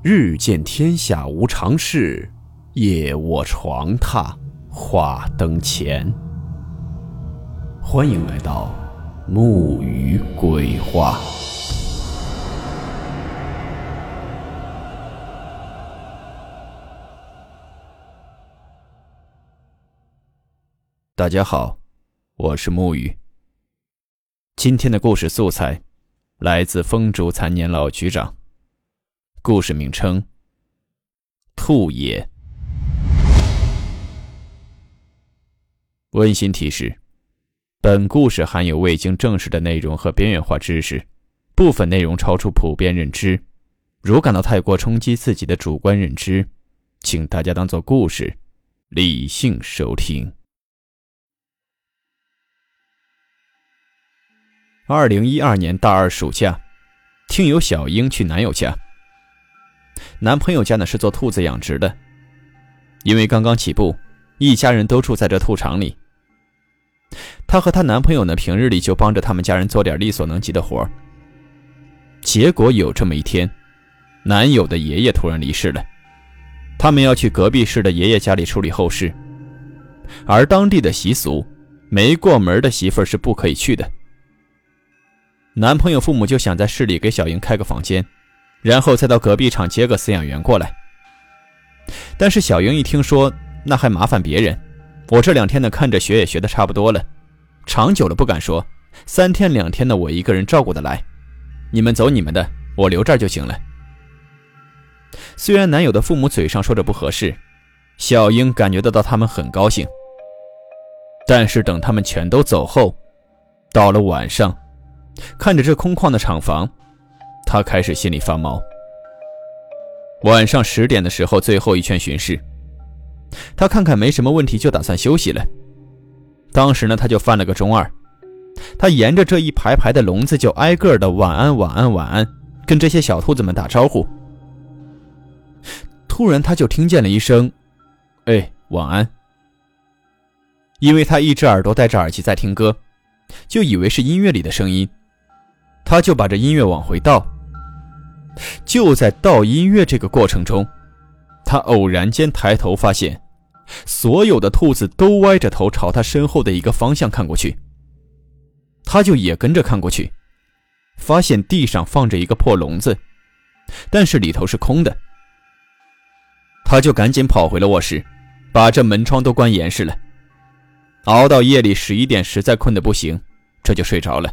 日见天下无常事，夜卧床榻话灯前。欢迎来到木鱼鬼话。大家好，我是木鱼。今天的故事素材来自风烛残年老局长。故事名称：兔爷。温馨提示：本故事含有未经证实的内容和边缘化知识，部分内容超出普遍认知。如感到太过冲击自己的主观认知，请大家当做故事，理性收听。二零一二年大二暑假，听友小英去男友家。男朋友家呢是做兔子养殖的，因为刚刚起步，一家人都住在这兔场里。她和她男朋友呢平日里就帮着他们家人做点力所能及的活结果有这么一天，男友的爷爷突然离世了，他们要去隔壁市的爷爷家里处理后事，而当地的习俗，没过门的媳妇是不可以去的。男朋友父母就想在市里给小英开个房间。然后再到隔壁厂接个饲养员过来。但是小英一听说，那还麻烦别人。我这两天呢，看着学也学的差不多了，长久了不敢说，三天两天的我一个人照顾得来。你们走你们的，我留这儿就行了。虽然男友的父母嘴上说着不合适，小英感觉得到他们很高兴。但是等他们全都走后，到了晚上，看着这空旷的厂房。他开始心里发毛。晚上十点的时候，最后一圈巡视，他看看没什么问题，就打算休息了。当时呢，他就犯了个中二，他沿着这一排排的笼子，就挨个的晚安、晚安、晚安，跟这些小兔子们打招呼。突然，他就听见了一声：“哎，晚安。”因为他一只耳朵戴着耳机在听歌，就以为是音乐里的声音，他就把这音乐往回倒。就在倒音乐这个过程中，他偶然间抬头发现，所有的兔子都歪着头朝他身后的一个方向看过去。他就也跟着看过去，发现地上放着一个破笼子，但是里头是空的。他就赶紧跑回了卧室，把这门窗都关严实了。熬到夜里十一点，实在困得不行，这就睡着了。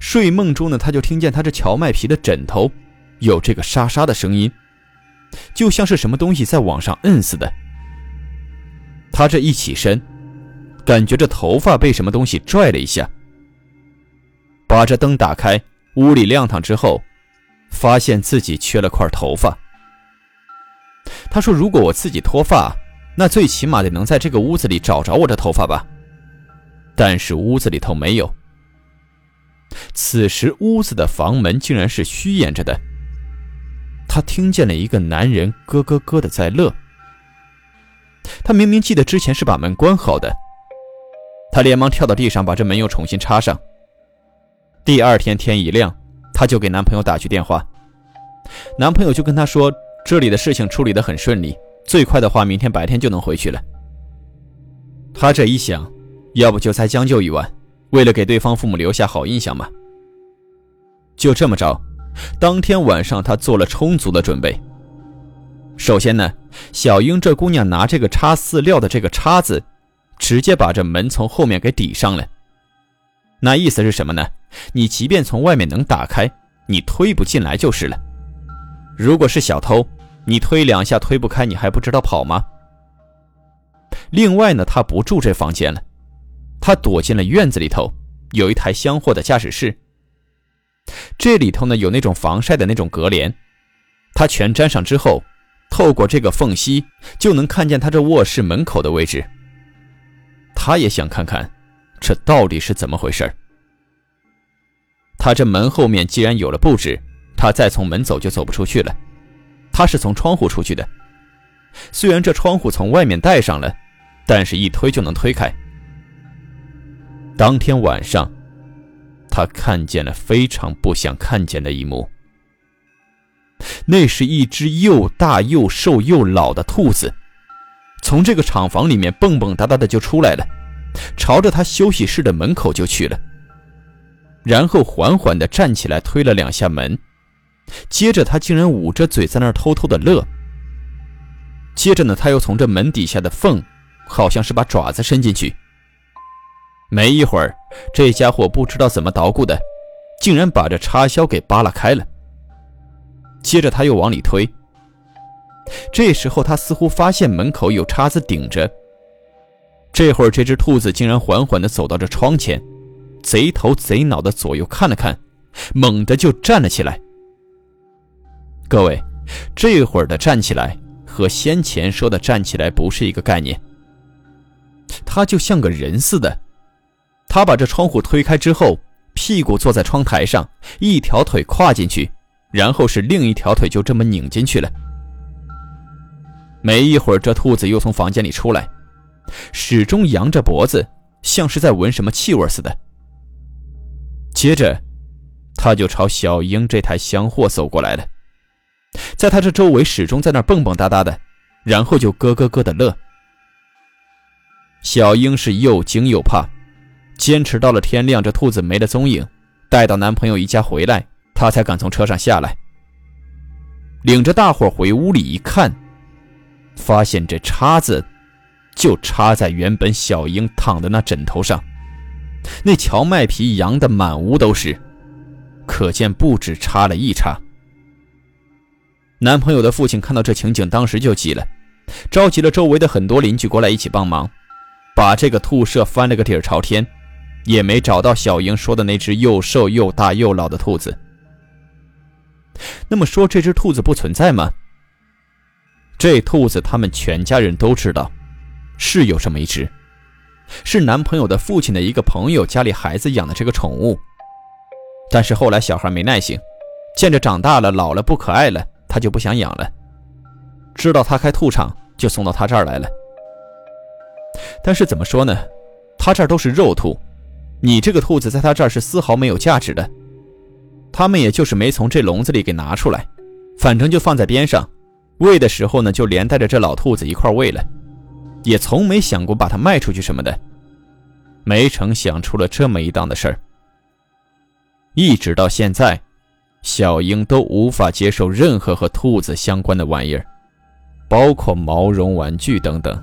睡梦中呢，他就听见他这荞麦皮的枕头有这个沙沙的声音，就像是什么东西在往上摁似的。他这一起身，感觉这头发被什么东西拽了一下。把这灯打开，屋里亮堂之后，发现自己缺了块头发。他说：“如果我自己脱发，那最起码得能在这个屋子里找着我的头发吧。”但是屋子里头没有。此时，屋子的房门竟然是虚掩着的。他听见了一个男人咯咯咯的在乐。他明明记得之前是把门关好的。他连忙跳到地上，把这门又重新插上。第二天天一亮，他就给男朋友打去电话。男朋友就跟他说：“这里的事情处理得很顺利，最快的话，明天白天就能回去了。”他这一想，要不就再将就一晚。为了给对方父母留下好印象嘛，就这么着，当天晚上他做了充足的准备。首先呢，小英这姑娘拿这个插饲料的这个叉子，直接把这门从后面给抵上了。那意思是什么呢？你即便从外面能打开，你推不进来就是了。如果是小偷，你推两下推不开，你还不知道跑吗？另外呢，他不住这房间了。他躲进了院子里头，有一台厢货的驾驶室。这里头呢有那种防晒的那种隔帘，他全粘上之后，透过这个缝隙就能看见他这卧室门口的位置。他也想看看，这到底是怎么回事他这门后面既然有了布置，他再从门走就走不出去了。他是从窗户出去的，虽然这窗户从外面带上了，但是一推就能推开。当天晚上，他看见了非常不想看见的一幕。那是一只又大又瘦又老的兔子，从这个厂房里面蹦蹦哒哒的就出来了，朝着他休息室的门口就去了，然后缓缓地站起来，推了两下门，接着他竟然捂着嘴在那儿偷偷的乐。接着呢，他又从这门底下的缝，好像是把爪子伸进去。没一会儿，这家伙不知道怎么捣鼓的，竟然把这插销给扒拉开了。接着他又往里推。这时候他似乎发现门口有叉子顶着。这会儿这只兔子竟然缓缓地走到这窗前，贼头贼脑的左右看了看，猛地就站了起来。各位，这会儿的站起来和先前说的站起来不是一个概念。他就像个人似的，他把这窗户推开之后，屁股坐在窗台上，一条腿跨进去。然后是另一条腿就这么拧进去了。没一会儿，这兔子又从房间里出来，始终扬着脖子，像是在闻什么气味似的。接着，他就朝小英这台箱货走过来了，在他这周围始终在那蹦蹦哒哒的，然后就咯咯咯的乐。小英是又惊又怕，坚持到了天亮，这兔子没了踪影，带到男朋友一家回来。他才敢从车上下来，领着大伙回屋里一看，发现这叉子就插在原本小英躺的那枕头上，那荞麦皮扬的满屋都是，可见不止插了一叉。男朋友的父亲看到这情景，当时就急了，召集了周围的很多邻居过来一起帮忙，把这个兔舍翻了个底儿朝天，也没找到小英说的那只又瘦又大又老的兔子。那么说这只兔子不存在吗？这兔子他们全家人都知道，是有这么一只，是男朋友的父亲的一个朋友家里孩子养的这个宠物。但是后来小孩没耐性，见着长大了老了不可爱了，他就不想养了。知道他开兔场，就送到他这儿来了。但是怎么说呢？他这儿都是肉兔，你这个兔子在他这儿是丝毫没有价值的。他们也就是没从这笼子里给拿出来，反正就放在边上，喂的时候呢，就连带着这老兔子一块喂了，也从没想过把它卖出去什么的。没成想出了这么一档子事儿。一直到现在，小英都无法接受任何和兔子相关的玩意儿，包括毛绒玩具等等。